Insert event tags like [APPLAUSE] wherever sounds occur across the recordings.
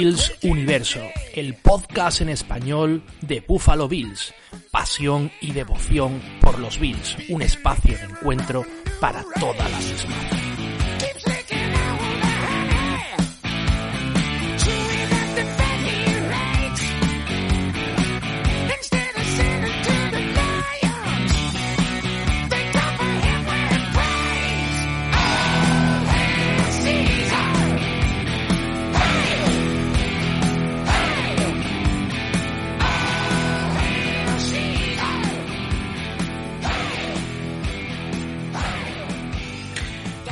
Bills Universo, el podcast en español de Buffalo Bills. Pasión y devoción por los Bills, un espacio de encuentro para todas las Smarts.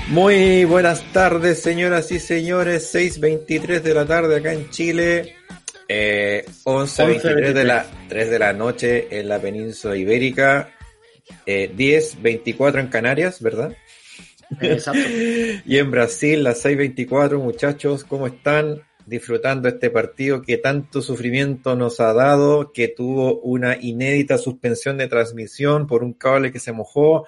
Muy buenas tardes, señoras y señores. 6.23 de la tarde acá en Chile. Eh, 11.23 de la 3 de la noche en la península ibérica. Eh, 10.24 en Canarias, ¿verdad? Exacto. [LAUGHS] y en Brasil, las 6.24, muchachos, ¿cómo están? Disfrutando este partido que tanto sufrimiento nos ha dado, que tuvo una inédita suspensión de transmisión por un cable que se mojó,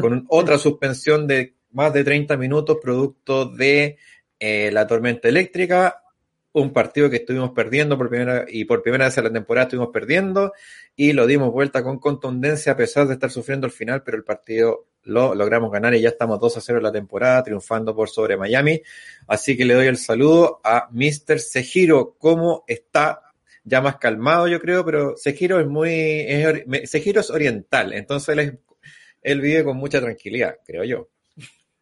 con [LAUGHS] otra suspensión de más de 30 minutos producto de eh, la tormenta eléctrica, un partido que estuvimos perdiendo por primera y por primera vez en la temporada estuvimos perdiendo y lo dimos vuelta con contundencia a pesar de estar sufriendo al final, pero el partido lo logramos ganar y ya estamos 2 a 0 en la temporada, triunfando por sobre Miami. Así que le doy el saludo a Mr. Sejiro. ¿Cómo está? Ya más calmado, yo creo, pero Sejiro es muy. Es, Sejiro es oriental, entonces él, es, él vive con mucha tranquilidad, creo yo.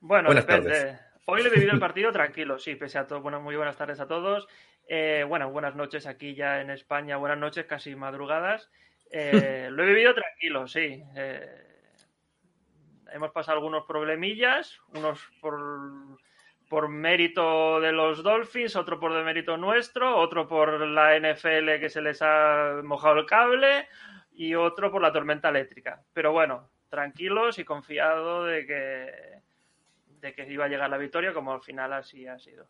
Bueno, Buenas depende. tardes. Hoy le he vivido el [LAUGHS] partido tranquilo, sí, pese a todo. Bueno, muy buenas tardes a todos. Eh, bueno, buenas noches aquí ya en España, buenas noches, casi madrugadas. Eh, [LAUGHS] lo he vivido tranquilo, sí. Eh, hemos pasado algunos problemillas, unos por, por mérito de los Dolphins, otro por mérito nuestro, otro por la NFL que se les ha mojado el cable y otro por la tormenta eléctrica. Pero bueno, tranquilos y confiado de que de que iba a llegar la victoria, como al final así ha sido.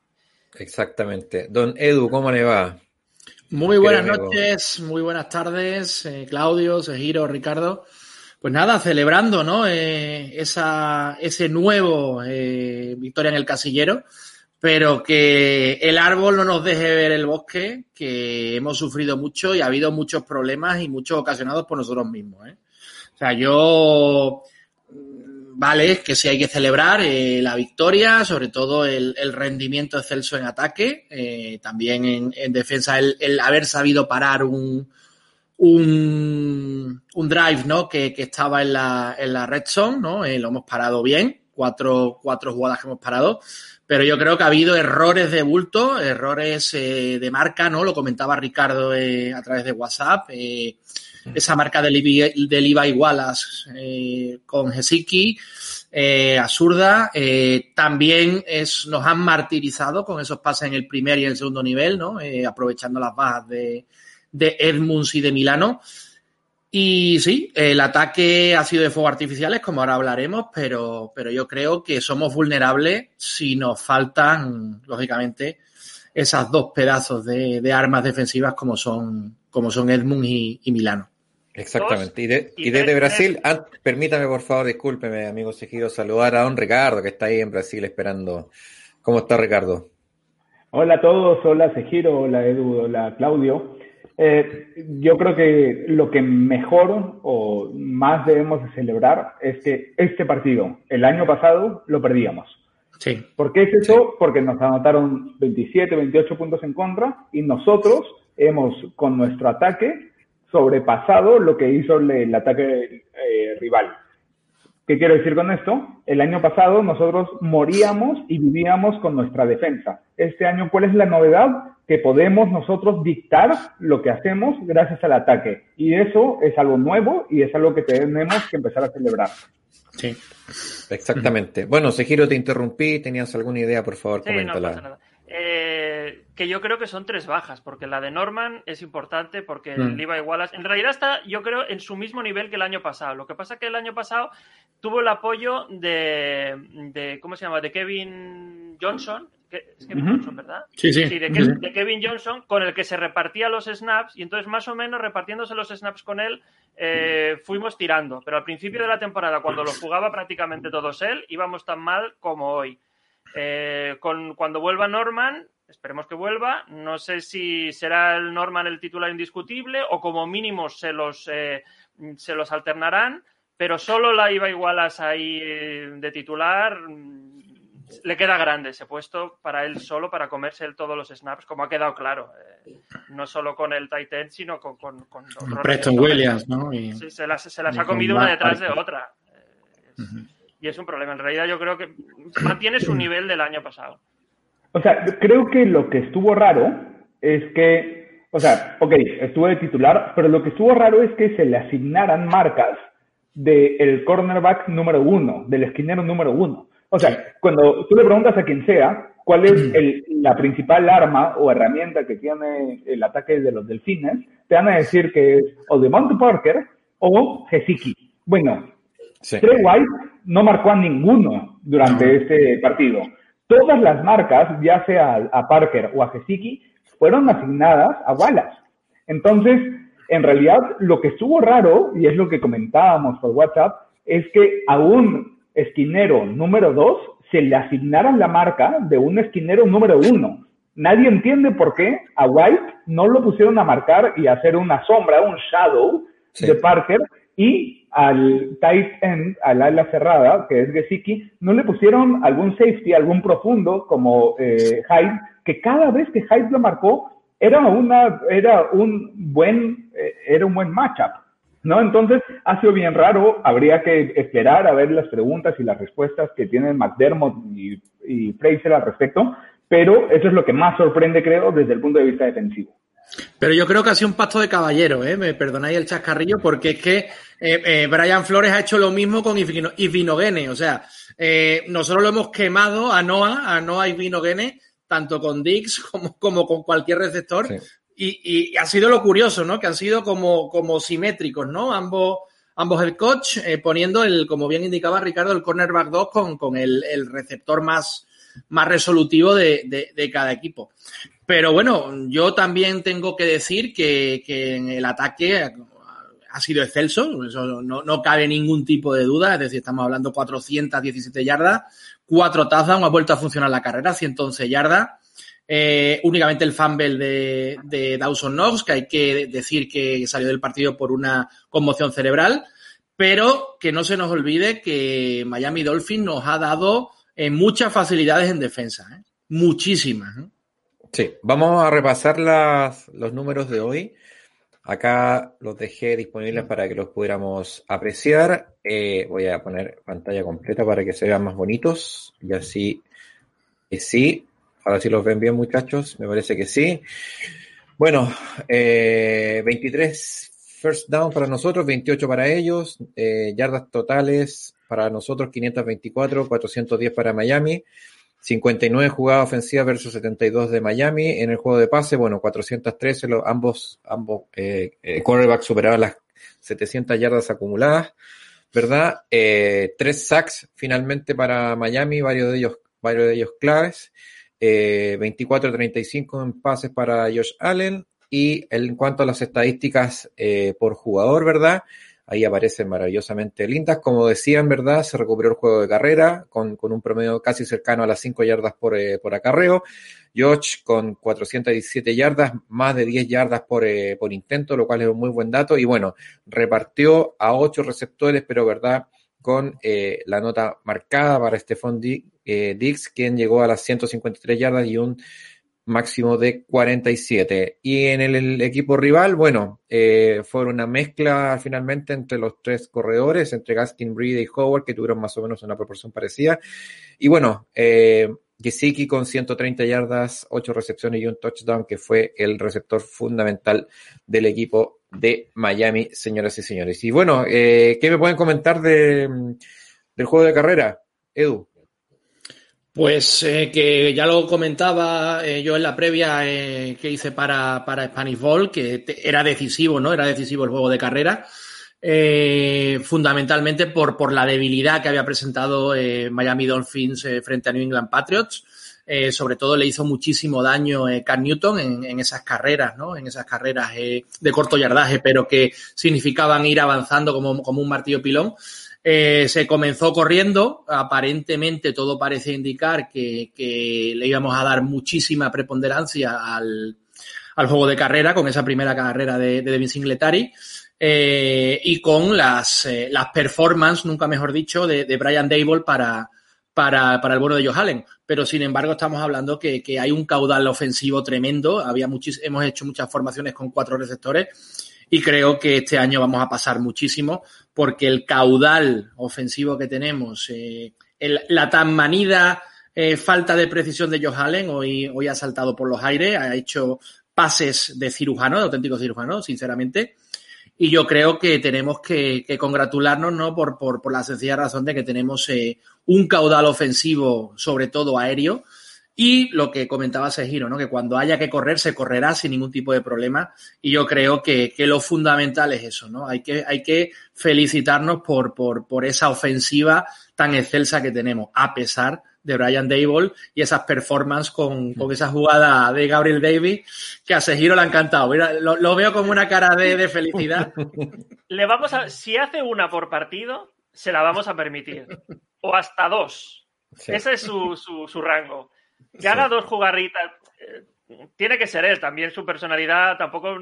Exactamente. Don Edu, ¿cómo le va? Muy buenas noches, muy buenas tardes, eh, Claudio, Sejiro, Ricardo. Pues nada, celebrando, ¿no? Eh, esa, ese nuevo eh, victoria en el casillero, pero que el árbol no nos deje ver el bosque, que hemos sufrido mucho y ha habido muchos problemas y muchos ocasionados por nosotros mismos, ¿eh? O sea, yo vale, que sí hay que celebrar eh, la victoria, sobre todo el, el, rendimiento excelso en ataque, eh, también en, en defensa el, haber sabido parar un, un, un drive ¿no? que, que, estaba en la, en la red zone, ¿no? Eh, lo hemos parado bien, cuatro, cuatro jugadas que hemos parado, pero yo creo que ha habido errores de bulto, errores de marca, ¿no? Lo comentaba Ricardo a través de WhatsApp. Esa marca del del Levi Wallace eh, con Hesiki, eh. Eh, también nos han martirizado con esos pases en el primer y el segundo nivel, ¿no? Eh, aprovechando las bajas de, de Edmunds y de Milano. Y sí, el ataque ha sido de fuegos artificiales, como ahora hablaremos, pero, yo creo que somos vulnerables si nos faltan, lógicamente, esas dos pedazos de, armas defensivas como son, como Edmund y Milano. Exactamente. Y, de, y, desde Brasil, ah, permítame por favor, discúlpeme, amigo Sejido, saludar a don Ricardo que está ahí en Brasil esperando. ¿Cómo está Ricardo? Hola a todos, hola Sejiro, hola Edu, hola Claudio. Eh, yo creo que lo que mejor o más debemos de celebrar es que este partido, el año pasado, lo perdíamos. Sí. ¿Por qué es eso? Sí. Porque nos anotaron 27, 28 puntos en contra y nosotros hemos, con nuestro ataque, sobrepasado lo que hizo el, el ataque eh, rival. ¿Qué quiero decir con esto? El año pasado nosotros moríamos y vivíamos con nuestra defensa. Este año, ¿cuál es la novedad? Que podemos nosotros dictar lo que hacemos gracias al ataque. Y eso es algo nuevo y es algo que tenemos que empezar a celebrar. Sí. Exactamente. Bueno, Sejiro, te interrumpí. ¿Tenías alguna idea? Por favor, sí, coméntala. Eh, que yo creo que son tres bajas, porque la de Norman es importante porque mm. el Levi Wallace en realidad está, yo creo, en su mismo nivel que el año pasado. Lo que pasa es que el año pasado tuvo el apoyo de, de ¿cómo se llama? De Kevin Johnson, es Kevin Johnson, ¿verdad? Sí, sí. de, Kevin Johnson, con el que se repartía los snaps, y entonces más o menos repartiéndose los snaps con él, eh, fuimos tirando. Pero al principio de la temporada, cuando lo jugaba prácticamente todos él, íbamos tan mal como hoy. Eh, con, cuando vuelva Norman, esperemos que vuelva, no sé si será el Norman el titular indiscutible o como mínimo se los, eh, se los alternarán, pero solo la iba igualas ahí de titular le queda grande ese puesto para él solo, para comerse él todos los snaps, como ha quedado claro. Eh, no solo con el Titan, sino con, con, con Preston Williams, ¿no? Sí, se las, se las ha comido una detrás de otra. Eh, y es un problema. En realidad yo creo que mantiene su nivel del año pasado. O sea, creo que lo que estuvo raro es que, o sea, ok, estuvo de titular, pero lo que estuvo raro es que se le asignaran marcas del cornerback número uno, del esquinero número uno. O sea, cuando tú le preguntas a quien sea cuál es la principal arma o herramienta que tiene el ataque de los delfines, te van a decir que es o de Monty Parker o Hesiki. Bueno, Trey White no marcó a ninguno durante este partido. Todas las marcas, ya sea a Parker o a Hesiki, fueron asignadas a Wallace. Entonces, en realidad, lo que estuvo raro, y es lo que comentábamos por WhatsApp, es que aún esquinero número 2 se le asignaron la marca de un esquinero número 1. Nadie entiende por qué a White no lo pusieron a marcar y a hacer una sombra, un shadow de Parker y al tight end, al ala cerrada, que es Gesicki, no le pusieron algún safety, algún profundo como eh, Hyde, que cada vez que Hyde lo marcó era una, era un buen, eh, era un buen matchup. ¿no? Entonces, ha sido bien raro, habría que esperar a ver las preguntas y las respuestas que tienen McDermott y, Fraser al respecto, pero eso es lo que más sorprende, creo, desde el punto de vista defensivo. Pero yo creo que ha sido un pacto de caballero, ¿eh? Me perdonáis el chascarrillo, porque es que eh, eh, Brian Flores ha hecho lo mismo con Ivinogene. O sea, eh, nosotros lo hemos quemado a Noah, a Noah Ivinogene, tanto con Dix [LAUGHS] como, como con cualquier receptor. Y, ha sido lo curioso, ¿no? Que han sido como, como simétricos, ¿no? Ambos, ambos el coach eh, poniendo el, como bien indicaba Ricardo, el cornerback 2 con, con el, receptor más, más resolutivo de, de, cada equipo. Pero bueno, yo también tengo que decir que, en el ataque ha sido excelso, eso no, no, cabe ningún tipo de duda, es decir, estamos hablando 417 yardas, cuatro tazas, ha vuelto a funcionar la carrera, 111 yardas, eh, únicamente el fumble de, Dawson Knox, que hay que decir que salió del partido por una conmoción cerebral, pero que no se nos olvide que Miami Dolphins nos ha dado eh, muchas facilidades en defensa, ¿eh? muchísimas. Sí, vamos a repasar las, los números de hoy. Acá los dejé disponibles para que los pudiéramos apreciar. voy a poner pantalla completa para que se vean más bonitos y así sí. Ahora sí los ven bien, muchachos. Me parece que sí. Bueno, eh, 23 first down para nosotros, 28 para ellos. Eh, yardas totales para nosotros, 524, 410 para Miami. 59 jugadas ofensivas versus 72 de Miami. En el juego de pase, bueno, 413, ambos, ambos eh, eh, quarterbacks superaban las 700 yardas acumuladas, ¿verdad? Eh, tres sacks finalmente para Miami, varios de ellos, varios de ellos claves eh, 24-35 en pases para Josh Allen. Y en cuanto a las estadísticas eh, por jugador, ¿verdad? Ahí aparecen maravillosamente lindas. Como decían, ¿verdad? Se recuperó el juego de carrera con, con un promedio casi cercano a las 5 yardas por, eh, por acarreo. Josh con 417 yardas, más de 10 yardas por, eh, por intento, lo cual es un muy buen dato. Y bueno, repartió a 8 receptores, pero ¿verdad? Con eh, la nota marcada para Stephon Dix, quien llegó a las 153 yardas y un máximo de 47. Y en el, equipo rival, bueno, eh, fue una mezcla finalmente entre los tres corredores, entre Gaskin, Breed y Howard, que tuvieron más o menos una proporción parecida. Y bueno, eh, Gesicki con 130 yardas, 8 recepciones y un touchdown, que fue el receptor fundamental del equipo de Miami, señoras y señores. Y bueno, eh, ¿qué me pueden comentar de, del juego de carrera, Edu? Pues eh, que ya lo comentaba eh, yo en la previa eh, que hice para, para Spanish Ball, que era decisivo, ¿no? Era decisivo el juego de carrera. fundamentalmente por, por la debilidad que había presentado Miami Dolphins frente a New England Patriots. sobre todo le hizo muchísimo daño Cam Newton en, en, esas carreras, ¿no? En esas carreras de corto yardaje, pero que significaban ir avanzando como, como un martillo pilón. Eh, se comenzó corriendo, aparentemente todo parece indicar que, le íbamos a dar muchísima preponderancia al, juego de carrera con esa primera carrera de, de Devin Singletary. Eh, y con las, eh, las performances, nunca mejor dicho, de, Brian Dable para, para, el bueno de Joe Allen. Pero sin embargo, estamos hablando que, hay un caudal ofensivo tremendo. Había hemos hecho muchas formaciones con cuatro receptores y creo que este año vamos a pasar muchísimo porque el caudal ofensivo que tenemos, eh, la tan manida eh, falta de precisión de Josh Allen, hoy, hoy ha saltado por los aires, ha hecho pases de cirujano, de auténtico cirujano, sinceramente. Y yo creo que tenemos que, congratularnos ¿no? por, por, por, la sencilla razón de que tenemos eh, un caudal ofensivo, sobre todo aéreo, y lo que comentaba Sejiro, ¿no? que cuando haya que correr, se correrá sin ningún tipo de problema. Y yo creo que, que lo fundamental es eso, ¿no? Hay que, hay que felicitarnos por, por, por esa ofensiva tan excelsa que tenemos, a pesar de Brian Dable y esas performances con, con, esa jugada de Gabriel Davis que a Sejiro le ha encantado. Mira, lo, veo como una cara de, de, felicidad. [LAUGHS] Le vamos a, si hace una por partido, se la vamos a permitir. O hasta dos. Ese es su, su, su rango. Que haga dos jugarritas. Eh, tiene que ser él, también su personalidad tampoco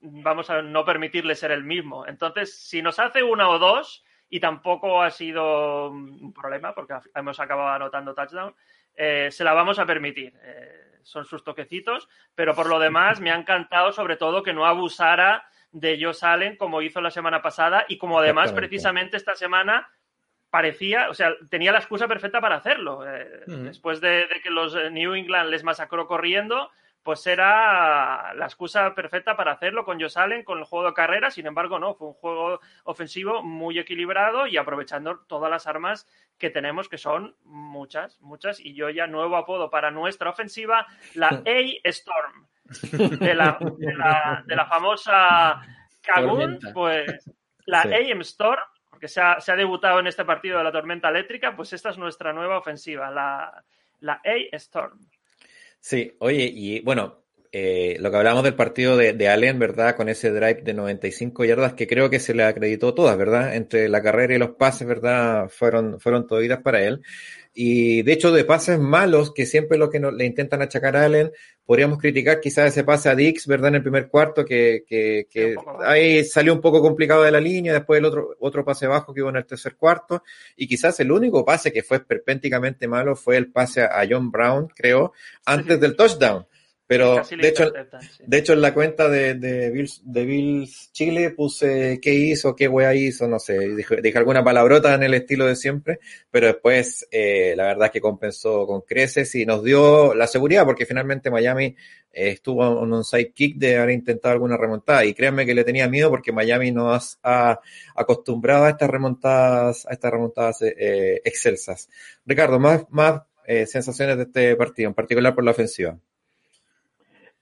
vamos a no permitirle ser el mismo. Entonces, si nos hace una o dos, y tampoco ha sido un problema porque hemos acabado anotando touchdown, eh, se la vamos a permitir. Eh, son sus toquecitos, pero por lo demás me ha encantado sobre todo que no abusara de Josh Allen como hizo la semana pasada y como además precisamente esta semana parecía, o sea, tenía la excusa perfecta para hacerlo. Eh, después de, que los eh, New England les masacró corriendo, pues era la excusa perfecta para hacerlo con Josh Allen, con el juego de carrera. Sin embargo, no, fue un juego ofensivo muy equilibrado y aprovechando todas las armas que tenemos, que son muchas, muchas. Y yo ya nuevo apodo para nuestra ofensiva, la A-Storm, de la, de la, famosa Kagun, pues la AM Storm que se ha, debutado en este partido de la tormenta eléctrica, pues esta es nuestra nueva ofensiva, la, la A-Storm. Sí, oye, y bueno, eh, lo que hablamos del partido de, de, Allen, ¿verdad? Con ese drive de 95 yardas que creo que se le acreditó todas, ¿verdad? Entre la carrera y los pases, ¿verdad? Fueron, fueron toditas para él. Y de hecho, de pases malos, que siempre lo que le intentan achacar a Allen, podríamos criticar quizás ese pase a Dix, ¿verdad? En el primer cuarto, que, que, que ahí salió un poco complicado de la línea, después el otro, otro pase bajo que hubo en el tercer cuarto, y quizás el único pase que fue perpénticamente malo fue el pase a John Brown, creo, antes del touchdown. Pero de hecho, de hecho, en la cuenta de, de, Bills, de Bills Chile puse qué hizo, qué wea hizo, no sé, dije, dije, alguna palabrota en el estilo de siempre, pero después eh, la verdad es que compensó con creces y nos dio la seguridad porque finalmente Miami eh, estuvo en un sidekick de haber intentado alguna remontada y créanme que le tenía miedo porque Miami nos ha acostumbrado a estas remontadas, a estas remontadas eh, excelsas. Ricardo, más, más eh, sensaciones de este partido, en particular por la ofensiva.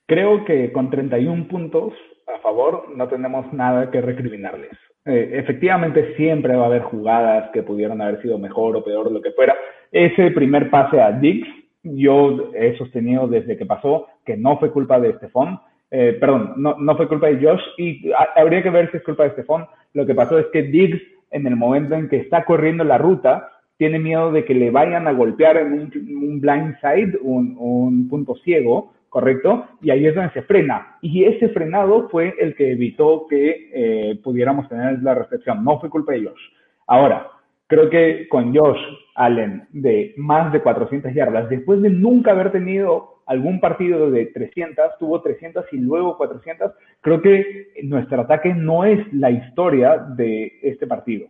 Creo que con 31 puntos a favor no tenemos nada que recriminarles. Eh, efectivamente siempre va a haber jugadas que pudieron haber sido mejor o peor, lo que fuera. Ese primer pase a Dix, yo he sostenido desde que pasó que no fue culpa de Estefón, eh, perdón, no, no, fue culpa de Josh y habría que ver si es culpa de Estefón. Lo que pasó es que Diggs, en el momento en que está corriendo la ruta, tiene miedo de que le vayan a golpear en un, blind side, un, un punto ciego, ¿correcto? Y ahí es donde se frena. Y ese frenado fue el que evitó que eh, pudiéramos tener la recepción. No fue culpa de Josh. Ahora, creo que con Josh Allen de más de 400 yardas, después de nunca haber tenido algún partido de 300, tuvo 300 y luego 400. Creo que nuestro ataque no es la historia de este partido.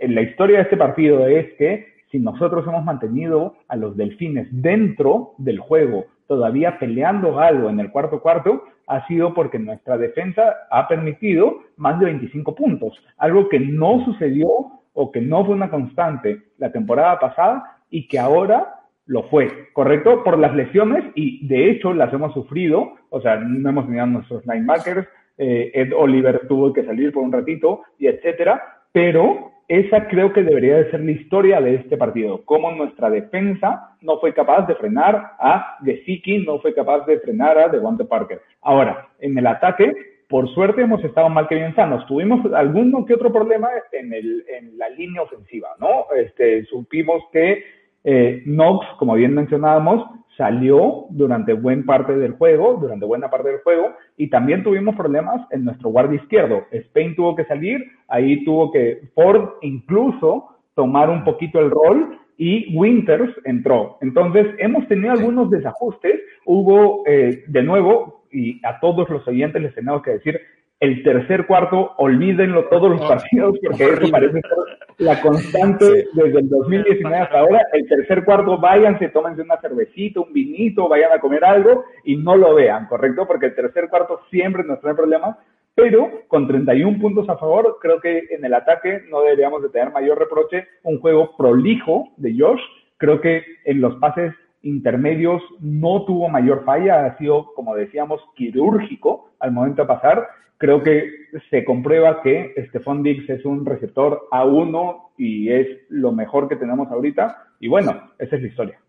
La historia de este partido es que si nosotros hemos mantenido a los delfines dentro del juego, todavía peleando algo en el cuarto cuarto, ha sido porque nuestra defensa ha permitido más de 25 puntos, algo que no sucedió o que no fue una constante la temporada pasada y que ahora lo fue, ¿correcto? Por las lesiones y de hecho las hemos sufrido, o sea, no hemos tenido nuestros linebackers, eh, Ed Oliver tuvo que salir por un ratito y etcétera, pero esa creo que debería de ser la historia de este partido, cómo nuestra defensa no fue capaz de frenar a Gesicki, no fue capaz de frenar a Devonte Parker. Ahora, en el ataque, por suerte hemos estado mal que bien sanos. Tuvimos alguno que otro problema en, el, en la línea ofensiva, ¿no? Este, supimos que eh, Knox, como bien mencionábamos, salió durante buena parte del juego, durante buena parte del juego, y también tuvimos problemas en nuestro guardia izquierdo. Spain tuvo que salir, ahí tuvo que Ford incluso tomar un poquito el rol y Winters entró. Entonces, hemos tenido algunos desajustes. Hubo, eh, de nuevo, y a todos los oyentes les tenemos que decir, el tercer cuarto, olvídenlo todos los partidos, porque eso parece ser la constante desde el 2019 hasta ahora. El tercer cuarto, váyanse, tómense una cervecita, un vinito, vayan a comer algo y no lo vean, ¿correcto? Porque el tercer cuarto siempre nos trae problemas, pero con 31 puntos a favor, creo que en el ataque no deberíamos de tener mayor reproche. Un juego prolijo de Josh. Creo que en los pases intermedios no tuvo mayor falla, ha sido, como decíamos, quirúrgico al momento de pasar creo que se comprueba que Stephon Diggs es un receptor A1 y es lo mejor que tenemos ahorita. Y bueno, esa es la historia.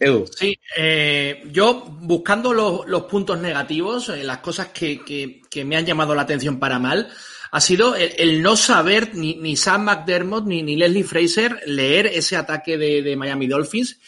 Edu. Sí, eh, yo buscando los, puntos negativos, eh, las cosas que, me han llamado la atención para mal, ha sido el, no saber ni, ni, Sam McDermott ni, ni, Leslie Fraser leer ese ataque de, Miami Dolphins,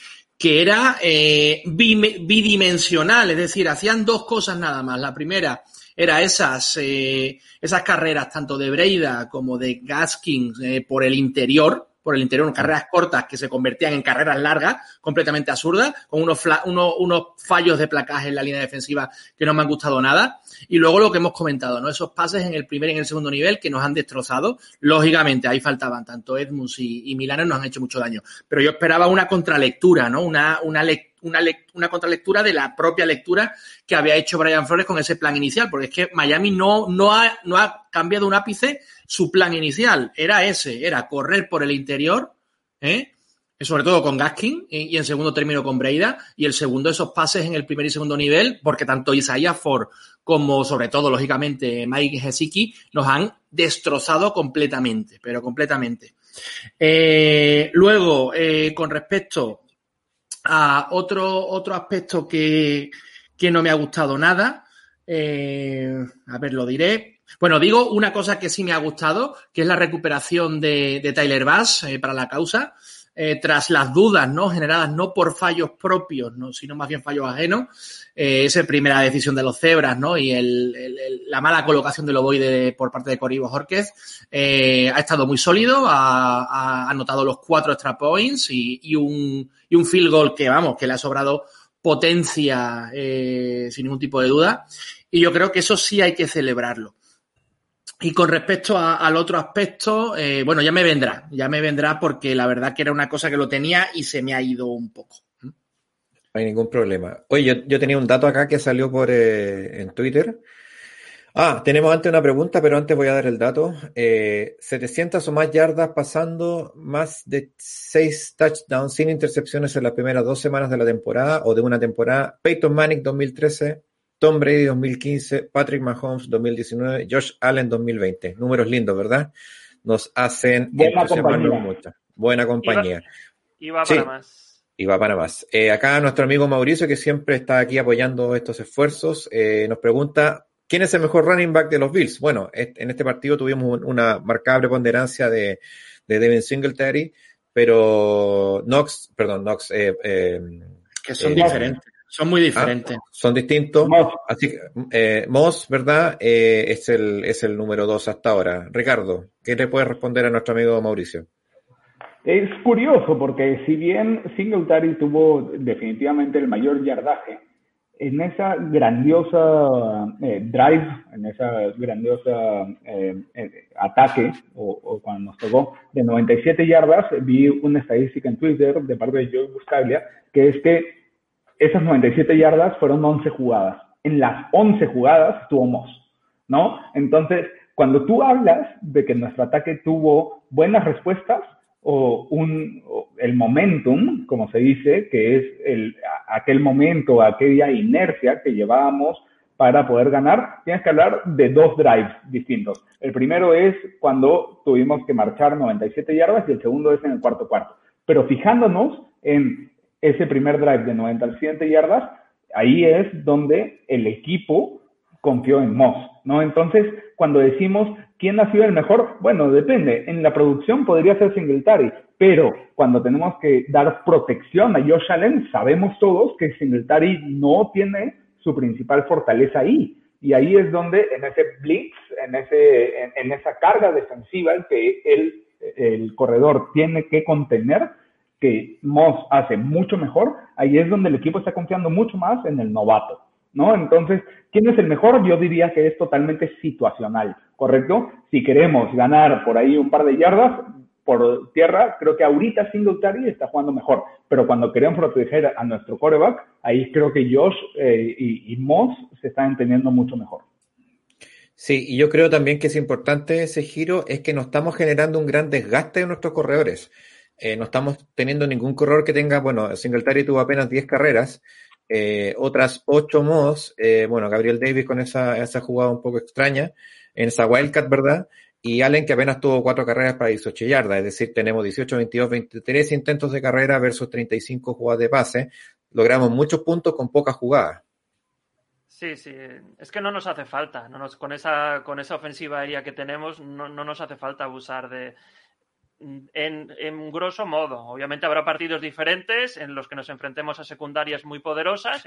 que era eh, bidimensional, es decir, hacían dos cosas nada más. La primera, era esas, eh, esas carreras tanto de Breida como de Gaskin eh, por el interior, por el interior, carreras cortas que se convertían en carreras largas, completamente absurdas, con unos, unos fallos de placaje en la línea defensiva que no me han gustado nada. Y luego lo que hemos comentado, ¿no? Esos pases en el primer y en el segundo nivel que nos han destrozado. Lógicamente, ahí faltaban tanto Edmunds y, y Milano nos han hecho mucho daño. Pero yo esperaba una contralectura, ¿no? Una, una lectura una, una contralectura de la propia lectura que había hecho Brian Flores con ese plan inicial, porque es que Miami no, no, ha, no ha cambiado un ápice su plan inicial. Era ese, era correr por el interior, ¿eh? sobre todo con Gaskin y en segundo término con Breida y el segundo esos pases en el primer y segundo nivel porque tanto Isaiah Ford como sobre todo lógicamente Mike Hesiki nos han destrozado completamente pero completamente eh, luego eh, con respecto a otro, otro aspecto que, no me ha gustado nada. Eh, a ver, lo diré. Bueno, digo una cosa que sí me ha gustado, que es la recuperación de, Tyler Bass eh, para la causa. Eh, tras las dudas ¿no? generadas no por fallos propios, ¿no? sino más bien fallos ajenos. Eh, esa primera decisión de los cebras ¿no? y la mala colocación del ovoide por parte de Corribo Jorquez eh, ha estado muy sólido, ha, anotado los cuatro extra points y, un, y un field goal que, vamos, que le ha sobrado potencia sin ningún tipo de duda. Y yo creo que eso sí hay que celebrarlo. Y con respecto al otro aspecto, eh, bueno, ya me vendrá, ya me vendrá porque la verdad que era una cosa que lo tenía y se me ha ido un poco. No hay ningún problema. Oye, yo, tenía un dato acá que salió por eh, en Twitter. Ah, tenemos antes una pregunta, pero antes voy a dar el dato. 700 eh, o más yardas pasando, más de 6 touchdowns sin intercepciones en las primeras dos semanas de la temporada o de una temporada. Peyton Manning 2013, Tom Brady 2015, Patrick Mahomes 2019, Josh Allen 2020. Números lindos, ¿verdad? Nos hacen Buena compañía. mucho. Buena compañía. Y va, para más. Y va para más. Eh, acá nuestro amigo Mauricio, que siempre está aquí apoyando estos esfuerzos, eh, nos pregunta, ¿quién es el mejor running back de los Bills? Bueno, en este partido tuvimos una marcada preponderancia de, de Devin Singletary, pero Knox, perdón, Knox... Eh, que son diferentes. Son muy diferentes. Ah, son distintos. Así que, eh, Moss, ¿verdad? Eh, es, el, es el número dos hasta ahora. Ricardo, ¿qué le puede responder a nuestro amigo Mauricio? Es curioso porque si bien Singletary tuvo definitivamente el mayor yardaje, en esa grandiosa eh, drive, en esa grandiosa eh, eh, ataque, o, cuando nos tocó, de 97 yardas, vi una estadística en Twitter de parte de Joe Buscaglia, que es que esas 97 yardas fueron 11 jugadas. En las 11 jugadas estuvo Moss, ¿no? Entonces, cuando tú hablas de que nuestro ataque tuvo buenas respuestas, o, un, el momentum, como se dice, que es el, aquel momento, aquella inercia que llevábamos para poder ganar, tienes que hablar de dos drives distintos. El primero es cuando tuvimos que marchar 97 yardas y el segundo es en el cuarto cuarto. Pero fijándonos en ese primer drive de 97 yardas, ahí es donde el equipo confió en Moss, ¿no? Entonces, cuando decimos quién ha sido el mejor, bueno, depende. En la producción podría ser Singletary, pero cuando tenemos que dar protección a Josh Allen, sabemos todos que Singletary no tiene su principal fortaleza ahí. Y ahí es donde en ese blitz, en, ese, en, esa carga defensiva que el corredor tiene que contener, que Moss hace mucho mejor, ahí es donde el equipo está confiando mucho más en el novato. ¿no? Entonces, ¿quién es el mejor? Yo diría que es totalmente situacional, ¿correcto? Si queremos ganar por ahí un par de yardas por tierra, creo que ahorita Singletary está jugando mejor, pero cuando queremos proteger a nuestro coreback, ahí creo que Josh eh, y, Moss se están entendiendo mucho mejor. Sí, y yo creo también que es importante ese giro, es que no estamos generando un gran desgaste de nuestros corredores. Eh, no estamos teniendo ningún corredor que tenga, bueno, Singletary tuvo apenas 10 carreras, eh, otras ocho mods, eh, bueno, Gabriel Davis con esa, esa jugada un poco extraña, en esa Wildcat, ¿verdad? Y Allen que apenas tuvo cuatro carreras para 18 yardas, es decir, tenemos 18, 22, 23 intentos de carrera versus 35 jugadas de pase. Logramos muchos puntos con pocas jugadas. Sí, sí, es que no nos hace falta, no nos, con, esa, con esa ofensiva aérea que tenemos, no, no nos hace falta abusar de, en, en, grosso modo. Obviamente habrá partidos diferentes en los que nos enfrentemos a secundarias muy poderosas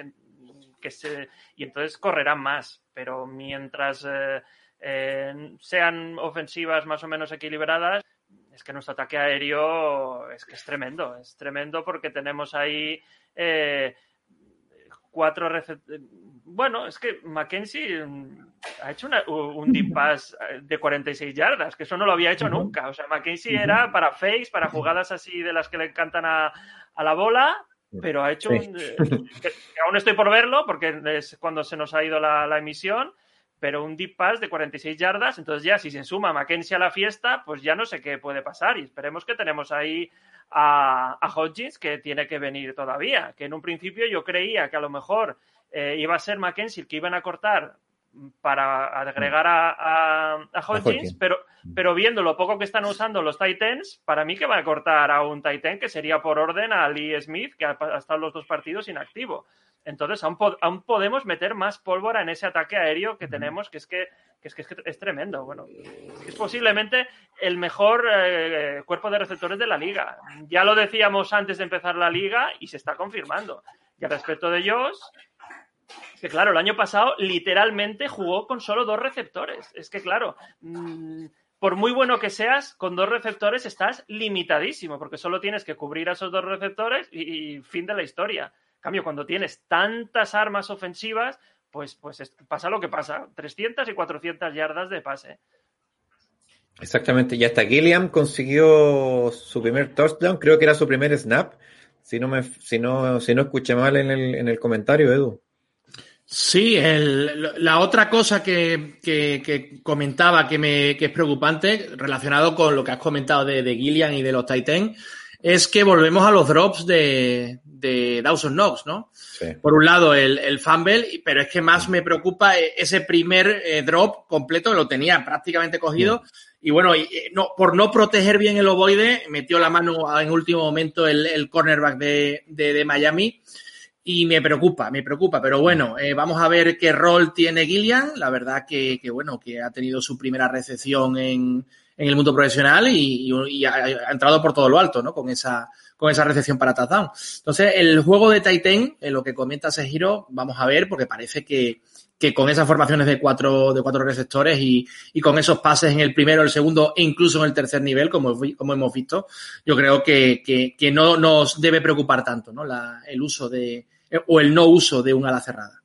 que se, y entonces correrán más. Pero mientras eh, eh, sean ofensivas más o menos equilibradas, es que nuestro ataque aéreo es que es tremendo. Es tremendo porque tenemos ahí eh, cuatro Bueno, es que Mackenzie mm, ha hecho un deep pass eh, de 46 yardas, que eso no lo había hecho nunca. O sea, Mackenzie era para fakes, para jugadas así de las que le encantan a, la bola, pero ha hecho un. Eh, que, aún estoy por verlo, porque es cuando se nos ha ido la, la, emisión, pero un deep pass de 46 yardas. Entonces, ya si se suma Mackenzie a la fiesta, pues ya no sé qué puede pasar. Y esperemos que tenemos ahí a, a Hodgins, que tiene que venir todavía. Que en un principio yo creía que a lo mejor eh, iba a ser Mackenzie el que iban a cortar para agregar a, a, Hodgins, pero, pero viendo lo poco que están usando los Titans, para mí que va a cortar a un Titan que sería por orden a Lee Smith, que ha, estado los dos partidos inactivo. Entonces, aún, aún, podemos meter más pólvora en ese ataque aéreo que tenemos, que es que es que es, tremendo. Bueno, es posiblemente el mejor eh, cuerpo de receptores de la liga. Ya lo decíamos antes de empezar la liga y se está confirmando. Y al respecto de ellos, que claro, el año pasado literalmente jugó con solo dos receptores. Es que claro, mm, por muy bueno que seas, con dos receptores estás limitadísimo, porque solo tienes que cubrir a esos dos receptores y, fin de la historia. En cambio, cuando tienes tantas armas ofensivas, pues, pues pasa lo que pasa, 300 y 400 yardas de pase. Exactamente, y hasta Gilliam consiguió su primer touchdown, creo que era su primer snap, si no me, si no, si no escuché mal en el, en el comentario, Edu. Sí, la otra cosa que, que, comentaba que, me, que es preocupante, relacionado con lo que has comentado de, de Gillian y de los Titans, es que volvemos a los drops de, de Dawson Knox, ¿no? Por un lado, el, el fumble, pero es que más me preocupa e, ese primer eh, drop completo, lo tenía prácticamente cogido. Y bueno, y, eh, no, por no proteger bien el ovoide, metió la mano en último momento el, el cornerback de Miami y me preocupa, me preocupa. Pero bueno, eh, vamos a ver qué rol tiene Gillian. La verdad que, que, bueno, que ha tenido su primera recepción en, en el mundo profesional y, ha, entrado por todo lo alto, ¿no? Con esa, con esa recepción para touchdown. Entonces, el juego de Titan, en lo que comenta Sejiro, vamos a ver, porque parece que, que con esas formaciones de cuatro, de cuatro receptores y, y, con esos pases en el primero, el segundo e incluso en el tercer nivel, como, como hemos visto, yo creo que, que, que no nos debe preocupar tanto, ¿no? La, el uso de, o el no uso de un ala cerrada.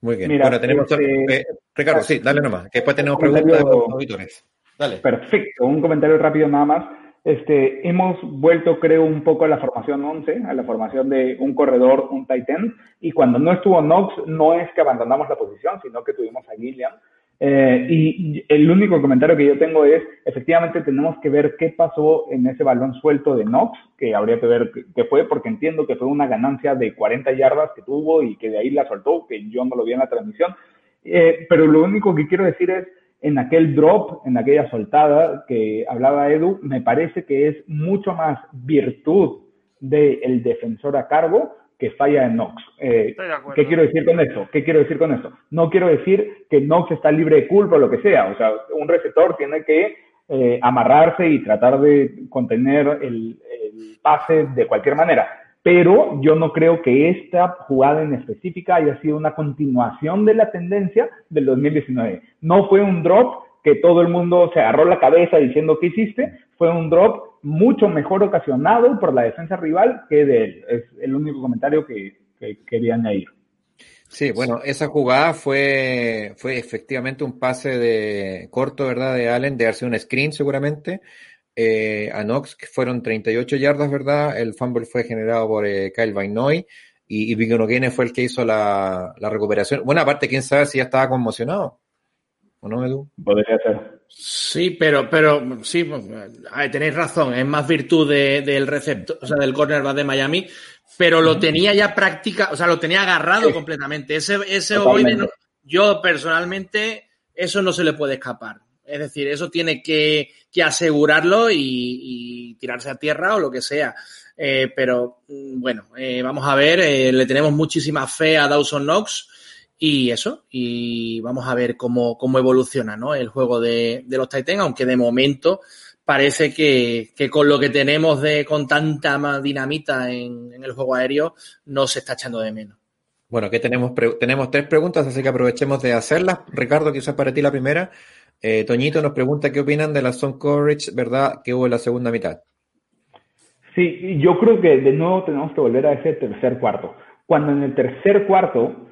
Muy bien. Mira, bueno, tenemos. Este, eh, Ricardo, sí, dale nomás, que después tenemos preguntas de los auditores. Dale. Perfecto, un comentario rápido nada más. Este, hemos vuelto, creo, un poco a la formación 11, a la formación de un corredor, un tight end, y cuando no estuvo Knox, no es que abandonamos la posición, sino que tuvimos a Gilliam. Eh, y el único comentario que yo tengo es, efectivamente tenemos que ver qué pasó en ese balón suelto de Knox, que habría que ver qué fue, porque entiendo que fue una ganancia de 40 yardas que tuvo y que de ahí la soltó, que yo no lo vi en la transmisión. Eh, pero lo único que quiero decir es, en aquel drop, en aquella soltada que hablaba Edu, me parece que es mucho más virtud del defensor a cargo que falla en Knox. Eh, ¿Qué quiero decir con esto? ¿Qué quiero decir con esto? No quiero decir que Knox está libre de culpa o lo que sea. O sea, un receptor tiene que eh, amarrarse y tratar de contener el, el pase de cualquier manera pero yo no creo que esta jugada en específica haya sido una continuación de la tendencia del 2019. No fue un drop que todo el mundo se agarró la cabeza diciendo que hiciste, fue un drop mucho mejor ocasionado por la defensa rival que de él. Es el único comentario que, quería añadir. Sí, bueno, esa jugada fue, fue efectivamente un pase de corto, ¿verdad? De Allen, de darse un screen seguramente, eh, a Knox, que fueron 38 yardas, ¿verdad? El fumble fue generado por eh, Kyle Vainoy y, y fue el que hizo la, recuperación. Bueno, aparte, quién sabe si ya estaba conmocionado. ¿O no, Edu? Podría ser. Sí, pero, pero sí, pues, tenéis razón, es más virtud del receptor, o sea, del cornerback de Miami, pero lo tenía ya práctica, o sea, lo tenía agarrado completamente. Ese, ese yo personalmente, eso no se le puede escapar. Es decir, eso tiene que, asegurarlo y, tirarse a tierra o lo que sea. Eh, pero mm, bueno, eh, vamos a ver, eh, le tenemos muchísima fe a Dawson Knox y eso, y vamos a ver cómo, cómo evoluciona ¿no? el juego de, los Titans, aunque de momento parece que, con lo que tenemos de con tanta más dinamita en, el juego aéreo no se está echando de menos. Bueno, que tenemos, tenemos tres preguntas, así que aprovechemos de hacerlas. Ricardo, quizás para ti la primera. Eh, Toñito nos pregunta qué opinan de la zone coverage, ¿verdad? Que hubo en la segunda mitad. Sí, yo creo que de nuevo tenemos que volver a ese tercer cuarto. Cuando en el tercer cuarto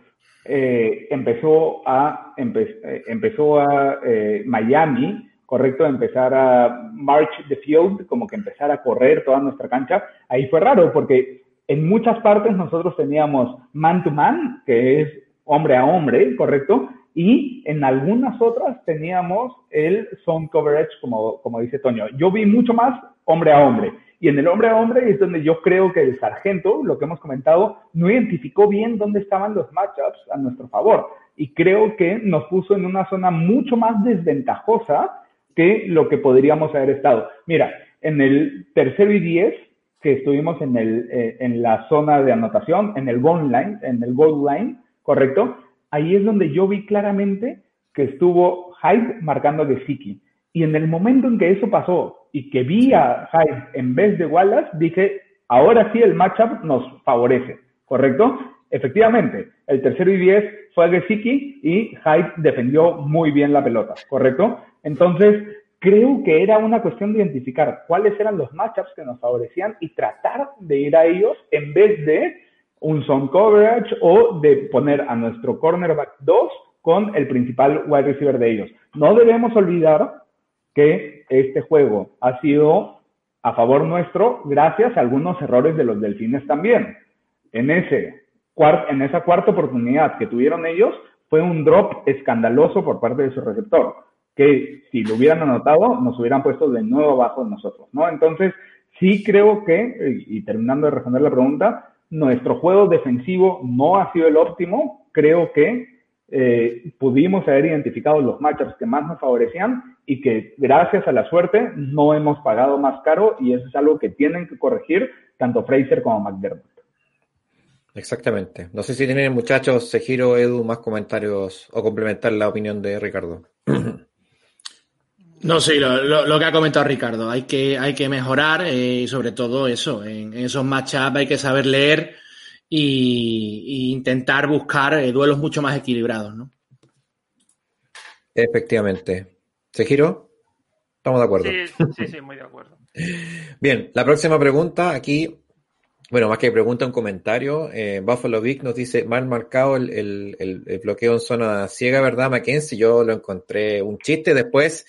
eh, empezó a, eh, empezó a Miami, correcto, empezar a march the field, como que empezar a correr toda nuestra cancha, ahí fue raro porque en muchas partes nosotros teníamos man to man, que es hombre a hombre, correcto, y en algunas otras teníamos el zone coverage, como, como dice Toño. Yo vi mucho más hombre a hombre. Y en el hombre a hombre es donde yo creo que el sargento, lo que hemos comentado, no identificó bien dónde estaban los matchups a nuestro favor. Y creo que nos puso en una zona mucho más desventajosa que lo que podríamos haber estado. Mira, en el tercero y diez, que estuvimos en, el, eh, en la zona de anotación, en el goal line, en el goal line, ¿correcto? Ahí es donde yo vi claramente que estuvo Hyde marcando de Siki. Y en el momento en que eso pasó y que vi a Hyde en vez de Wallace, dije, ahora sí el matchup nos favorece, ¿correcto? Efectivamente, el tercero y diez fue a Gesicki y Hyde defendió muy bien la pelota, ¿correcto? Entonces, creo que era una cuestión de identificar cuáles eran los matchups que nos favorecían y tratar de ir a ellos en vez de un zone coverage o de poner a nuestro cornerback 2 con el principal wide receiver de ellos. No debemos olvidar que este juego ha sido a favor nuestro gracias a algunos errores de los delfines también. En, ese, en esa cuarta oportunidad que tuvieron ellos fue un drop escandaloso por parte de su receptor, que si lo hubieran anotado nos hubieran puesto de nuevo abajo de nosotros, ¿no? Entonces, sí creo que, y terminando de responder la pregunta, nuestro juego defensivo no ha sido el óptimo. Creo que eh, pudimos haber identificado los matchups que más nos favorecían y que gracias a la suerte no hemos pagado más caro y eso es algo que tienen que corregir tanto Fraser como McDermott. Exactamente. No sé si tienen muchachos, Sejiro, Edu, más comentarios o complementar la opinión de Ricardo. [CLEARS THROAT] No, sí, lo, que ha comentado Ricardo, hay que, hay que mejorar eh, y sobre todo eso, en, esos matchups hay que saber leer e, intentar buscar eh, duelos mucho más equilibrados, ¿no? Efectivamente. ¿Se giró? Estamos de acuerdo. Sí, sí, sí, muy de acuerdo. Bien, la próxima pregunta aquí bueno, más que pregunta, un comentario. Eh, Buffalo Vic nos dice, mal marcado el, bloqueo en zona ciega, ¿verdad, Mackenzie? Yo lo encontré un chiste. Después,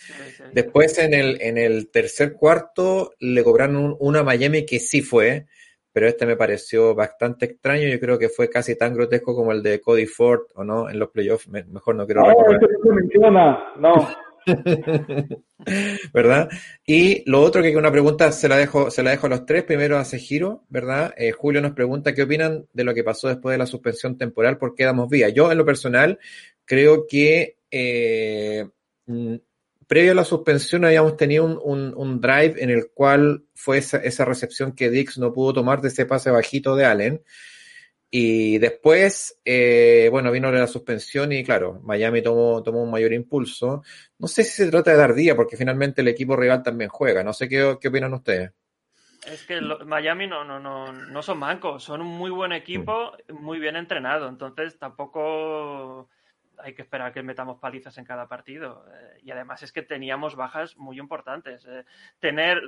después en el, en el tercer cuarto le cobraron una Miami que sí fue, pero este me pareció bastante extraño. Yo creo que fue casi tan grotesco como el de Cody Ford, ¿o no? En los playoffs, mejor no quiero no, Eso no se menciona, no. [LAUGHS] [LAUGHS] ¿Verdad? Y lo otro que una pregunta se la dejo, se la dejo a los tres. Primero hace giro, ¿verdad? Eh, Julio nos pregunta qué opinan de lo que pasó después de la suspensión temporal, por qué damos vía. Yo, en lo personal, creo que eh, mm, previo a la suspensión habíamos tenido un, drive en el cual fue esa, esa recepción que Dix no pudo tomar de ese pase bajito de Allen y después, eh, bueno, vino la suspensión y claro, Miami tomó, tomó un mayor impulso. No sé si se trata de dar día, porque finalmente el equipo rival también juega. No sé qué, qué opinan ustedes. Es que Miami no, no, no, no son mancos, son un muy buen equipo, muy bien entrenado. Entonces tampoco hay que esperar que metamos palizas en cada partido. Eh, y además es que teníamos bajas muy importantes. Eh, tener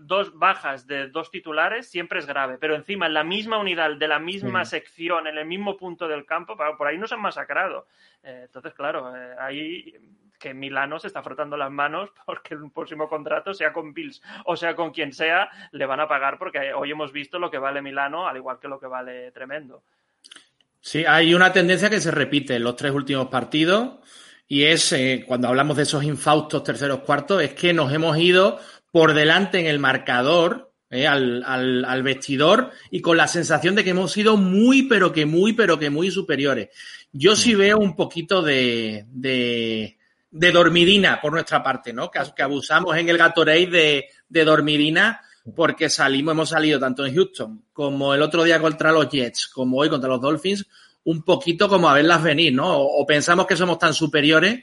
dos bajas de dos titulares siempre es grave, pero encima en la misma unidad, de la misma sección, en el mismo punto del campo, por ahí nos han masacrado. Eh, entonces, claro, ahí que Milano se está frotando las manos [LAUGHS] porque el próximo contrato, sea con Bills o sea con quien sea, le van a pagar porque hoy hemos visto lo que vale Milano, al igual que lo que vale Tremendo. Sí, hay una tendencia que se repite en los tres últimos partidos y es eh, cuando hablamos de esos infaustos terceros cuartos, es que nos hemos ido por delante en el marcador, eh, al, al, vestidor y con la sensación de que hemos sido muy, pero que muy, pero que muy superiores. Yo sí veo un poquito de, de, de dormidina por nuestra parte, ¿no? Que, que abusamos en el Gatorade de, de dormidina porque salimos, hemos salido tanto en Houston como el otro día contra los Jets, como hoy contra los Dolphins, un poquito como a verlas venir, ¿no? O, pensamos que somos tan superiores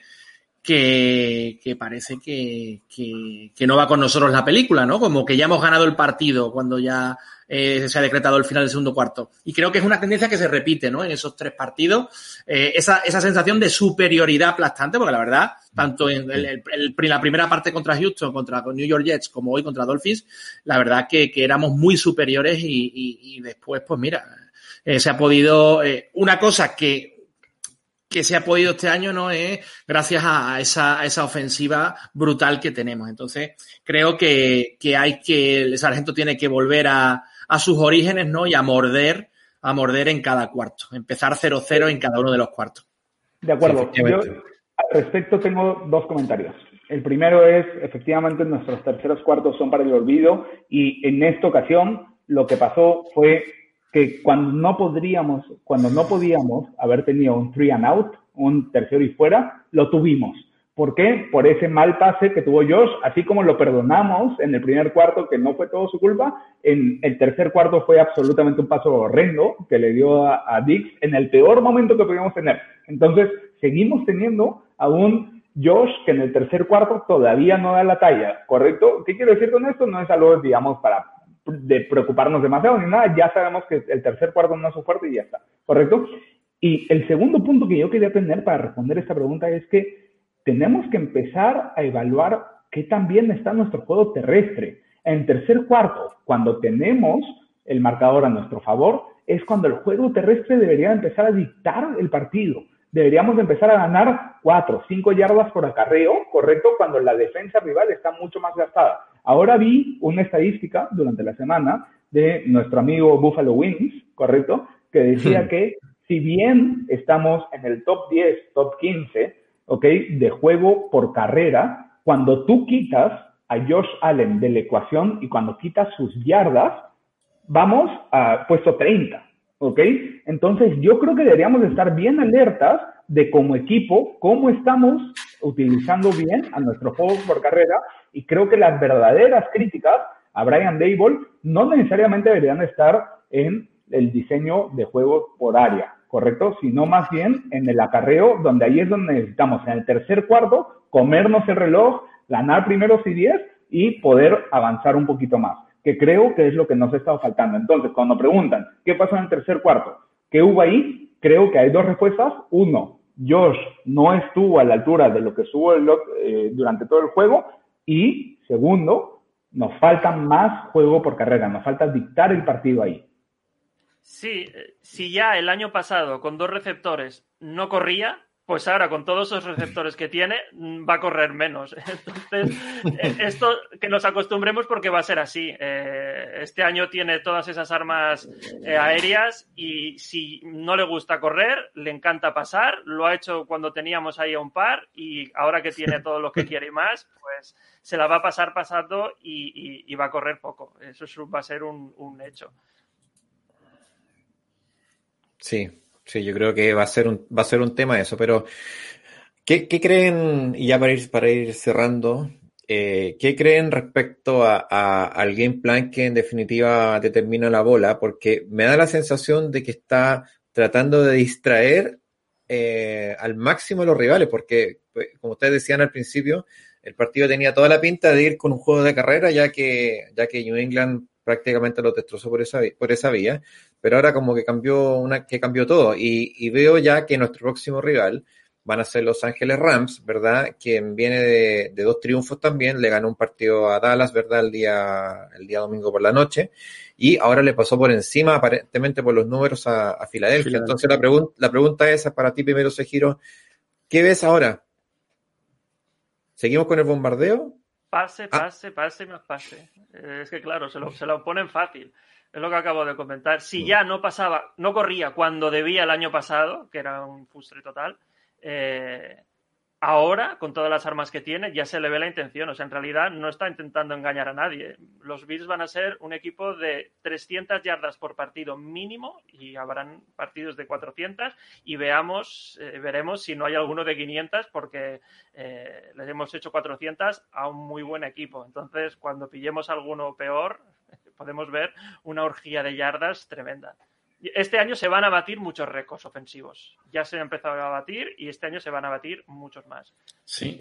que, parece que, que, no va con nosotros la película, ¿no? Como que ya hemos ganado el partido cuando ya eh, se ha decretado el final del segundo cuarto. Y creo que es una tendencia que se repite, ¿no? En esos tres partidos, eh, esa, esa sensación de superioridad aplastante, porque la verdad, tanto en la primera parte contra Houston, contra New York Jets, como hoy contra Dolphins, la verdad que, que éramos muy superiores y, después, pues mira, eh, se ha podido, una cosa que que se ha podido este año no es gracias a esa, a esa ofensiva brutal que tenemos. Entonces, creo que, que hay que, el sargento tiene que volver a, a sus orígenes, ¿no? Y a morder, a morder en cada cuarto. Empezar 0-0 en cada uno de los cuartos. De acuerdo. Yo al respecto tengo dos comentarios. El primero es, efectivamente, nuestros terceros cuartos son para el olvido y en esta ocasión lo que pasó fue que cuando no podríamos, cuando no podíamos haber tenido un three and out, un tercero y fuera, lo tuvimos. ¿Por qué? Por ese mal pase que tuvo Josh, así como lo perdonamos en el primer cuarto, que no fue todo su culpa, en el tercer cuarto fue absolutamente un paso horrendo que le dio a, Dix en el peor momento que podíamos tener. Entonces, seguimos teniendo a un Josh que en el tercer cuarto todavía no da la talla, ¿correcto? ¿Qué quiero decir con esto? No es algo, digamos, para de preocuparnos demasiado ni nada, ya sabemos que el tercer cuarto no es su fuerte y ya está, ¿correcto? Y el segundo punto que yo quería tener para responder esta pregunta es que tenemos que empezar a evaluar qué tan bien está nuestro juego terrestre. En tercer cuarto, cuando tenemos el marcador a nuestro favor, es cuando el juego terrestre debería empezar a dictar el partido. Deberíamos empezar a ganar cuatro, cinco yardas por acarreo, correcto, cuando la defensa rival está mucho más gastada. Ahora vi una estadística durante la semana de nuestro amigo Buffalo Wings, correcto, que decía que si bien estamos en el top 10, top 15, ¿ok? De juego por carrera, cuando tú quitas a Josh Allen de la ecuación y cuando quitas sus yardas, vamos a puesto 30, ¿ok? Entonces yo creo que deberíamos estar bien alertas de como equipo, cómo estamos utilizando bien a nuestro juego por carrera y creo que las verdaderas críticas a Brian Dable no necesariamente deberían estar en el diseño de juego por área, ¿correcto? Sino más bien en el acarreo, donde ahí es donde necesitamos, en el tercer cuarto, comernos el reloj, ganar primero y 10 y poder avanzar un poquito más, que creo que es lo que nos ha estado faltando. Entonces, cuando preguntan, ¿qué pasó en el tercer cuarto? ¿Qué hubo ahí? Creo que hay dos respuestas. Uno, Josh no estuvo a la altura de lo que estuvo eh, durante todo el juego. Y segundo, nos falta más juego por carrera, nos falta dictar el partido ahí. Sí, eh, si ya el año pasado con dos receptores no corría, pues ahora con todos esos receptores que tiene va a correr menos. [LAUGHS] Entonces, eh, esto que nos acostumbremos porque va a ser así. Eh, este año tiene todas esas armas aéreas y si no le gusta correr, le encanta pasar. Lo ha hecho cuando teníamos ahí a un par y ahora que tiene todo lo que [LAUGHS] quiere y más, pues se la va a pasar pasando y, va a correr poco. Eso va a ser un hecho. Sí, sí, yo creo que va a ser un, va a ser un tema eso, pero ¿qué, creen, y ya para ir, para ir cerrando, eh, ¿qué creen respecto a, al game plan que en definitiva determina la bola? Porque me da la sensación de que está tratando de distraer eh, al máximo a los rivales, porque pues, como ustedes decían al principio, el partido tenía toda la pinta de ir con un juego de carrera, ya que, ya que New England prácticamente lo destrozó por esa, por esa vía, pero ahora como que cambió, una, que cambió todo y, veo ya que nuestro próximo rival van a ser Los Ángeles Rams, ¿verdad? Quien viene de, dos triunfos también, le ganó un partido a Dallas, ¿verdad? El día, el día domingo por la noche y ahora le pasó por encima aparentemente por los números a, Filadelfia. Entonces la, pregunta la pregunta es para ti primero, Sejiro, ¿qué ves ahora? ¿Seguimos con el bombardeo? Pase, ah. pase, pase más pase. Es que claro, se lo, se lo ponen fácil. Es lo que acabo de comentar. Si mm. ya no pasaba, no corría cuando debía el año pasado, que era un fustre total, eh, ahora, con todas las armas que tiene, ya se le ve la intención. O sea, en realidad no está intentando engañar a nadie. Los Bills van a ser un equipo de 300 yardas por partido mínimo y habrán partidos de 400 y veamos, eh, veremos si no hay alguno de 500 porque eh, les hemos hecho 400 a un muy buen equipo. Entonces, cuando pillemos alguno peor, podemos ver una orgía de yardas tremenda. Este año se van a batir muchos récords ofensivos. Ya se han empezado a batir y este año se van a batir muchos más. Sí.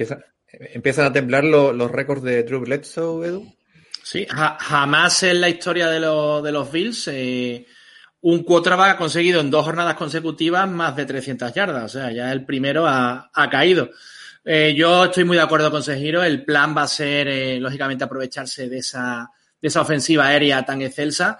empiezan a temblar los récords de Drew Bledsoe, Edu. Sí, jamás en la historia de, de los Bills eh, un quarterback ha conseguido en dos jornadas consecutivas más de 300 yardas. O sea, ya el primero ha, caído. Eh, yo estoy muy de acuerdo con Sejiro. El plan va a ser, eh, lógicamente, aprovecharse de esa, de esa ofensiva aérea tan excelsa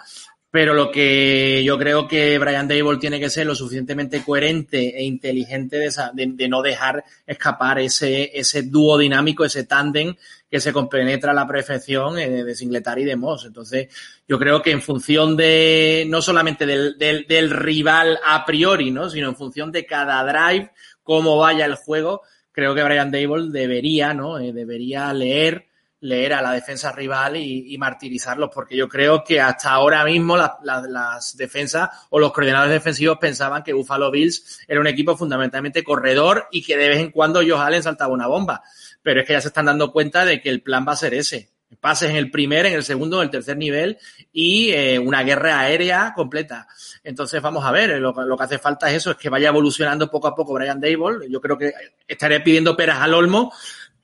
pero lo que yo creo que Brian Dable tiene que ser lo suficientemente coherente e inteligente de, no dejar escapar ese, ese dúo dinámico, ese tándem que se compenetra a la perfección eh, de Singletary y de Moss. Entonces, yo creo que en función de, no solamente del, rival a priori, ¿no? sino en función de cada drive, cómo vaya el juego, creo que Brian Dable debería, ¿no? Eh, debería leer leer a la defensa rival y, martirizarlos, porque yo creo que hasta ahora mismo las defensas o los coordinadores defensivos pensaban que Buffalo Bills era un equipo fundamentalmente corredor y que de vez en cuando Josh Allen saltaba una bomba. Pero es que ya se están dando cuenta de que el plan va a ser ese. Pases en el primer, en el segundo, en el tercer nivel y eh, una guerra aérea completa. Entonces vamos a ver, lo, que hace falta es eso, es que vaya evolucionando poco a poco Brian Dable. Yo creo que estaré pidiendo peras al olmo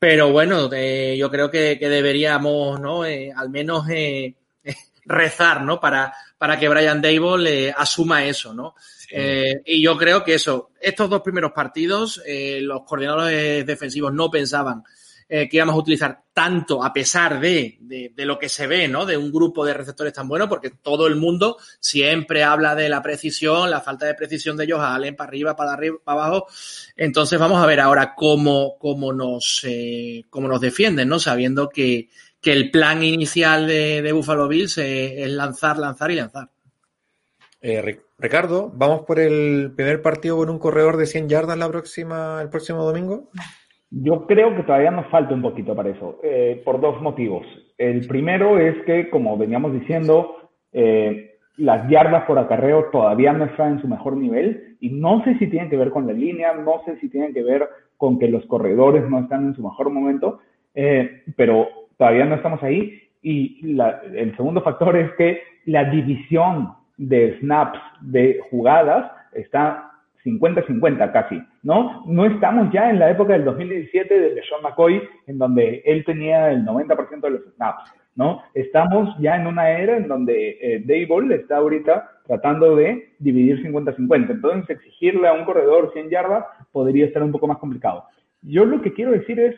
pero bueno, eh, yo creo que, deberíamos, ¿no? Eh, al menos eh, [LAUGHS] rezar, ¿no? Para, para que Brian Dable asuma eso, ¿no? y yo creo que eso, estos dos primeros partidos, los coordinadores defensivos no pensaban eh, que íbamos a utilizar tanto a pesar de, de, lo que se ve, ¿no? De un grupo de receptores tan bueno, porque todo el mundo siempre habla de la precisión, la falta de precisión de ellos, Allen para arriba, para arriba, para abajo. Entonces vamos a ver ahora cómo, cómo nos, eh, cómo nos defienden, ¿no? Sabiendo que, que el plan inicial de, de Buffalo Bills es lanzar, lanzar y lanzar. Eh, Ricardo, ¿vamos por el primer partido con un corredor de 100 yardas la próxima, el próximo domingo? Yo creo que todavía nos falta un poquito para eso, eh, por dos motivos. El primero es que, como veníamos diciendo, eh, las yardas por acarreo todavía no están en su mejor nivel y no sé si tienen que ver con la línea, no sé si tienen que ver con que los corredores no están en su mejor momento, eh, pero todavía no estamos ahí. Y el segundo factor es que la división de snaps de jugadas está 50-50 casi, ¿no? No estamos ya en la época del 2017 de Sean McCoy, en donde él tenía el 90% de los snaps, ¿no? Estamos ya en una era en donde eh, Dable está ahorita tratando de dividir 50-50. Entonces, exigirle a un corredor 100 yardas podría estar un poco más complicado. Yo lo que quiero decir es,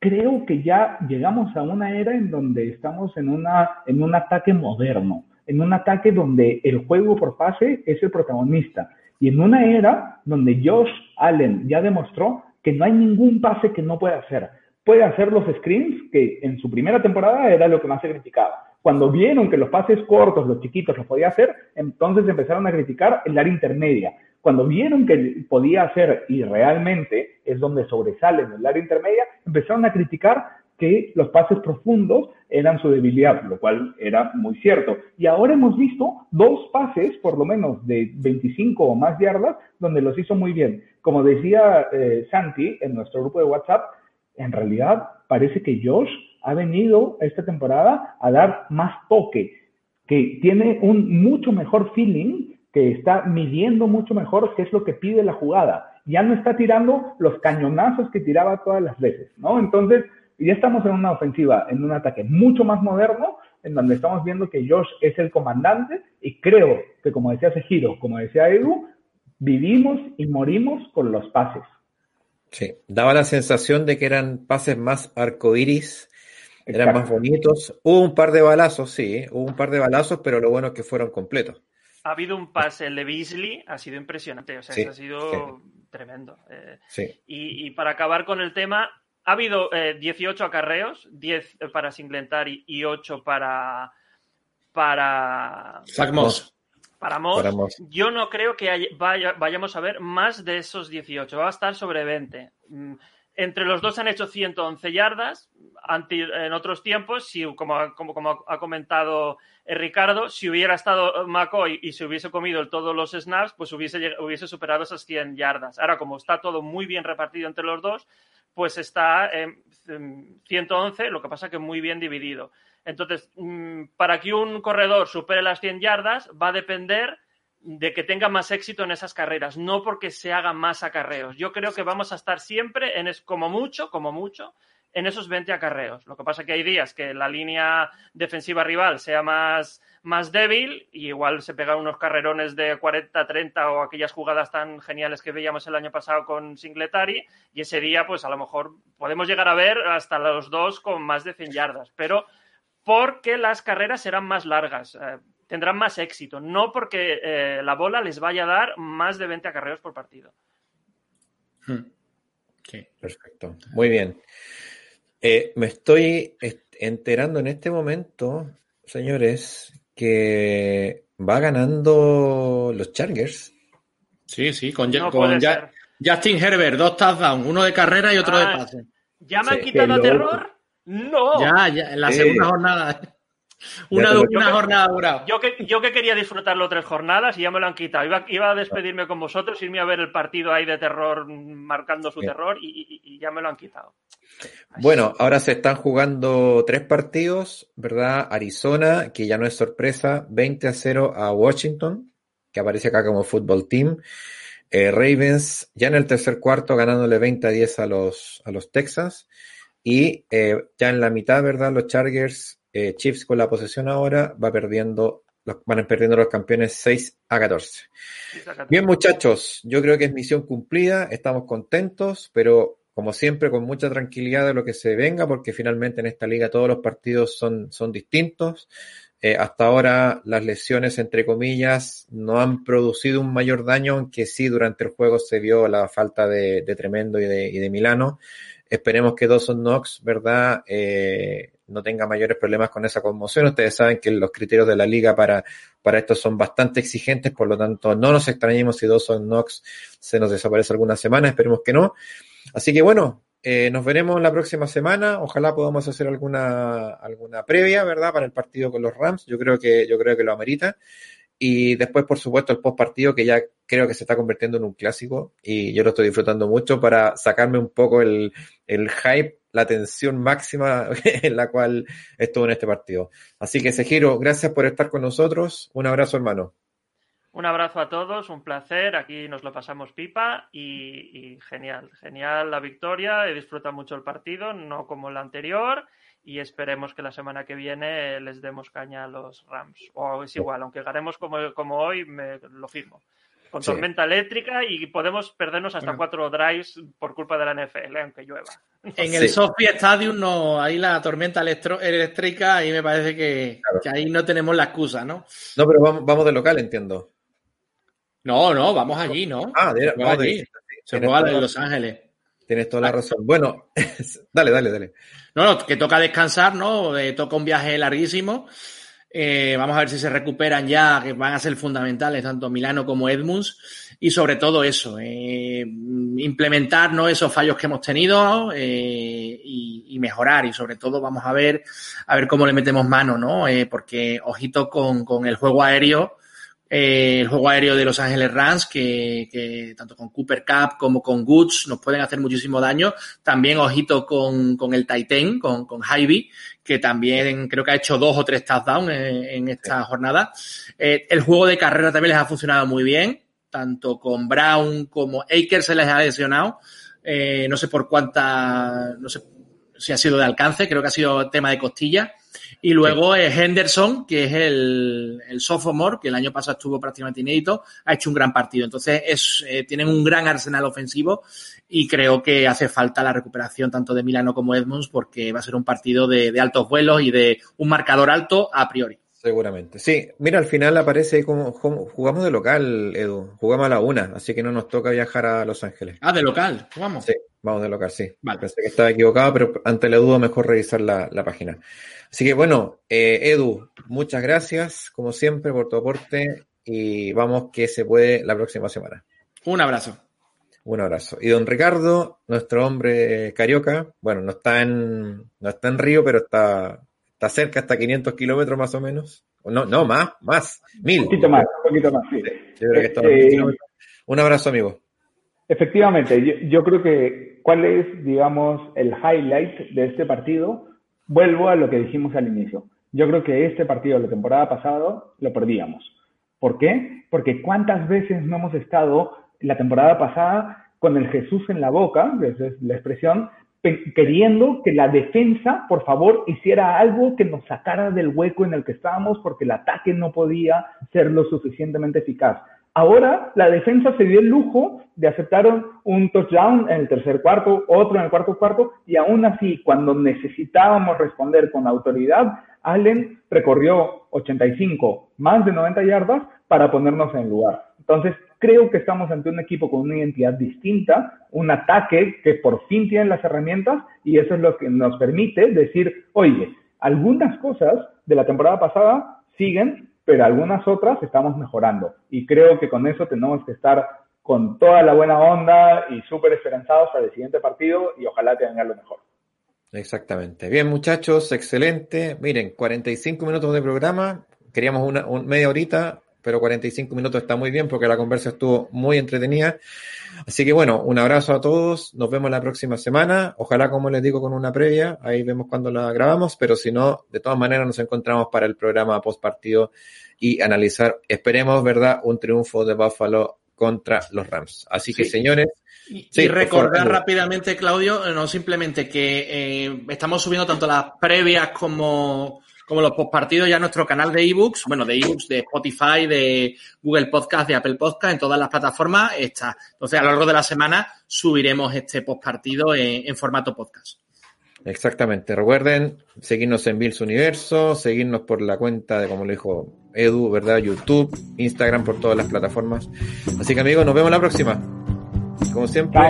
creo que ya llegamos a una era en donde estamos en, una, en un ataque moderno, en un ataque donde el juego por pase es el protagonista y en una era donde Josh Allen ya demostró que no hay ningún pase que no pueda hacer. Puede hacer los screens, que en su primera temporada era lo que más se criticaba. Cuando vieron que los pases cortos, los chiquitos, los podía hacer, entonces empezaron a criticar el área intermedia. Cuando vieron que podía hacer y realmente es donde sobresale en el área intermedia, empezaron a criticar que los pases profundos eran su debilidad, lo cual era muy cierto. Y ahora hemos visto dos pases, por lo menos de 25 o más yardas, donde los hizo muy bien. Como decía eh, Santi en nuestro grupo de WhatsApp, en realidad parece que Josh ha venido esta temporada a dar más toque, que tiene un mucho mejor feeling, que está midiendo mucho mejor qué es lo que pide la jugada. Ya no está tirando los cañonazos que tiraba todas las veces, ¿no? Entonces, ya estamos en una ofensiva, en un ataque mucho más moderno, en donde estamos viendo que Josh es el comandante y creo que, como decía Sejiro, como decía Edu, vivimos y morimos con los pases. Sí, daba la sensación de que eran pases más arcoíris, eran más bonitos. Hubo un par de balazos, sí, hubo un par de balazos, pero lo bueno es que fueron completos. Ha habido un pase, el de Beasley, ha sido impresionante, o sea, ha sido tremendo. Eh, sí. Y, y, para acabar con el tema, ha habido eh, 18 acarreos, 10 para Singletary y 8 para. para. Zach Moss. Para Moss. Yo no creo que haya, vaya, vayamos a ver más de esos 18. Va a estar sobre 20. Mm, entre los dos han hecho 111 yardas. En otros tiempos, si, como, como, como ha comentado eh, Ricardo, si hubiera estado McCoy y se hubiese comido todos los snaps, pues hubiese, hubiese superado esas 100 yardas. Ahora, como está todo muy bien repartido entre los dos, pues está en 111, lo que pasa que muy bien dividido. Entonces, mm, para que un corredor supere las 100 yardas, va a depender de que tenga más éxito en esas carreras, no porque se hagan más acarreos. Yo creo que vamos a estar siempre en es, como mucho, como mucho, en esos 20 acarreos. Lo que pasa que hay días que la línea defensiva rival sea más, más débil y igual se pegan unos carrerones de 40, 30 o aquellas jugadas tan geniales que veíamos el año pasado con Singletary y ese día pues a lo mejor podemos llegar a ver hasta los dos con más de 100 yardas, pero porque las carreras serán más largas. Eh, tendrán más éxito, no porque eh, la bola les vaya a dar más de 20 acarreos por partido. Hmm. Sí, perfecto. Muy bien. Eh, me estoy enterando en este momento, señores, que va ganando los Chargers. Sí, sí, con, Justin Herbert, dos touchdowns, uno de carrera y otro de ah, pase. ¿Ya me han quitado a terror? No. Ya, ya, en la segunda jornada. Una, una jornada dura. Yo que, yo que quería disfrutarlo tres jornadas y ya me lo han quitado. Iba, iba a despedirme con vosotros, irme a ver el partido ahí de terror, marcando su terror, y, y, ya me lo han quitado. Bueno, ahora se están jugando tres partidos, ¿verdad? Arizona, que ya no es sorpresa, 20 a 0 a Washington, que aparece acá como fútbol team. Eh, Ravens, ya en el tercer cuarto, ganándole 20 a 10 a los, a los Texans. Y eh, ya en la mitad, ¿verdad? Los Chargers eh, Chiefs con la posesión ahora va perdiendo, van perdiendo los campeones 6 a 14. Bien, muchachos, yo creo que es misión cumplida, estamos contentos, pero como siempre, con mucha tranquilidad de lo que se venga, porque finalmente en esta liga todos los partidos son, son distintos. Eh, hasta ahora las lesiones, entre comillas, no han producido un mayor daño, aunque sí durante el juego se vio la falta de, Tremendo y de, y de Milano. Esperemos que Dawson Knox, ¿verdad? Eh, no tenga mayores problemas con esa conmoción. Ustedes saben que los criterios de la liga para, para esto son bastante exigentes, por lo tanto no nos extrañemos si Dawson Knox se nos desaparece alguna semana, esperemos que no. Así que bueno, eh, nos veremos la próxima semana. Ojalá podamos hacer alguna, alguna previa, ¿verdad? Para el partido con los Rams. Yo creo que, yo creo que lo amerita. Y después, por supuesto, el post partido que ya creo que se está convirtiendo en un clásico y yo lo estoy disfrutando mucho para sacarme un poco el, el hype la tensión máxima [LAUGHS] en la cual estuvo en este partido. Así que, Sejiro, gracias por estar con nosotros. Un abrazo, hermano. Un abrazo a todos, un placer. Aquí nos lo pasamos pipa y, genial, genial la victoria. He disfrutado mucho el partido, no como el anterior. Y esperemos que la semana que viene les demos caña a los Rams. O es igual, aunque ganemos como, como hoy, me lo firmo con tormenta eléctrica y podemos perdernos hasta cuatro drives por culpa de la NFL, aunque llueva. En el Sofia Stadium no, ahí la tormenta eléctrica, ahí me parece que, ahí no tenemos la excusa, ¿no? No, pero vamos, vamos de local, entiendo. No, no, vamos allí, ¿no? Ah, de, vamos allí. Se juega en Los Ángeles. Tienes toda la ah. razón. Bueno, [LAUGHS] dale, dale, dale. No, no, que toca descansar, ¿no? Eh, toca un viaje larguísimo. Eh, vamos a ver si se recuperan ya, que van a ser fundamentales tanto Milano como Edmunds. Y sobre todo eso, eh, implementar ¿no? esos fallos que hemos tenido eh, y, mejorar. Y sobre todo vamos a ver, a ver cómo le metemos mano, ¿no? porque ojito con, con el juego aéreo eh, el juego aéreo de Los Ángeles Rams, que, tanto con Cooper Cup como con Goods nos pueden hacer muchísimo daño. También ojito con, con el Titan, con, con Hyvee, que también creo que ha hecho dos o tres touchdowns en, esta jornada. Eh, el juego de carrera también les ha funcionado muy bien, tanto con Brown como Akers se les ha lesionado. Eh, no sé por cuánta, no sé si ha sido de alcance, creo que ha sido tema de costilla. Y luego Henderson, que es el, el, sophomore, que el año pasado estuvo prácticamente inédito, ha hecho un gran partido. Entonces, es, eh, tienen un gran arsenal ofensivo y creo que hace falta la recuperación tanto de Milano como Edmonds porque va a ser un partido de, de altos vuelos y de un marcador alto a priori. Seguramente. Sí, mira, al final aparece como, jugamos de local, Edu. Jugamos a la una, así que no nos toca viajar a Los Ángeles. Ah, de local, jugamos. Sí, vamos de local, sí. Vale. Pensé que estaba equivocado, pero ante la duda mejor revisar la, la página. Así que bueno, eh, Edu, muchas gracias, como siempre, por tu aporte y vamos que se puede la próxima semana. Un abrazo. Un abrazo. Y don Ricardo, nuestro hombre carioca, bueno, no está en, no está en Río, pero está está cerca, hasta 500 kilómetros más o menos. No, no, más, más, mil. Un poquito más, un poquito más, sí. Eh, un abrazo, amigo. Efectivamente, yo, creo que cuál es, digamos, el highlight de este partido. Vuelvo a lo que dijimos al inicio. Yo creo que este partido la temporada pasada lo perdíamos. ¿Por qué? Porque cuántas veces no hemos estado la temporada pasada con el Jesús en la boca, esa es la expresión, queriendo que la defensa, por favor, hiciera algo que nos sacara del hueco en el que estábamos porque el ataque no podía ser lo suficientemente eficaz. Ahora la defensa se dio el lujo de aceptar un touchdown en el tercer cuarto, otro en el cuarto cuarto, y aún así, cuando necesitábamos responder con autoridad, Allen recorrió 85, más de 90 yardas para ponernos en lugar. Entonces, creo que estamos ante un equipo con una identidad distinta, un ataque que por fin tiene las herramientas y eso es lo que nos permite decir, oye, algunas cosas de la temporada pasada siguen, pero algunas otras estamos mejorando. Y creo que con eso tenemos que estar con toda la buena onda y súper esperanzados para el siguiente partido y ojalá tengan lo mejor. Exactamente. Bien, muchachos, excelente. Miren, 45 minutos de programa. Queríamos una, media horita pero 45 minutos está muy bien porque la conversa estuvo muy entretenida. Así que bueno, un abrazo a todos, nos vemos la próxima semana, ojalá como les digo con una previa, ahí vemos cuando la grabamos, pero si no, de todas maneras nos encontramos para el programa post partido y analizar, esperemos, ¿verdad?, un triunfo de Buffalo contra los Rams. Así que señores, y, recordar rápidamente, Claudio, no simplemente que eh, estamos subiendo tanto las previas como como los postpartidos ya nuestro canal de ebooks, bueno, de ebooks, de Spotify, de Google Podcast, de Apple Podcast, en todas las plataformas está. Entonces, a lo largo de la semana subiremos este postpartido en, formato podcast. Exactamente. Recuerden seguirnos en Bills Universo, seguirnos por la cuenta de, como lo dijo Edu, ¿verdad? YouTube, Instagram, por todas las plataformas. Así que amigos, nos vemos la próxima. Como siempre.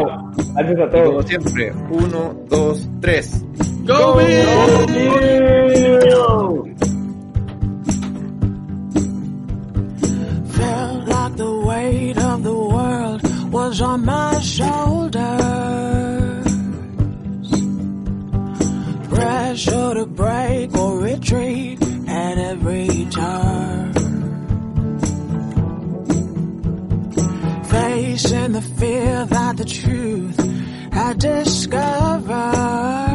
Gracias a todos. Como siempre. Uno, dos, tres. Go, Felt like the weight of the world was on my shoulders. Pressure to break or retreat Facing the fear that the truth had discovered.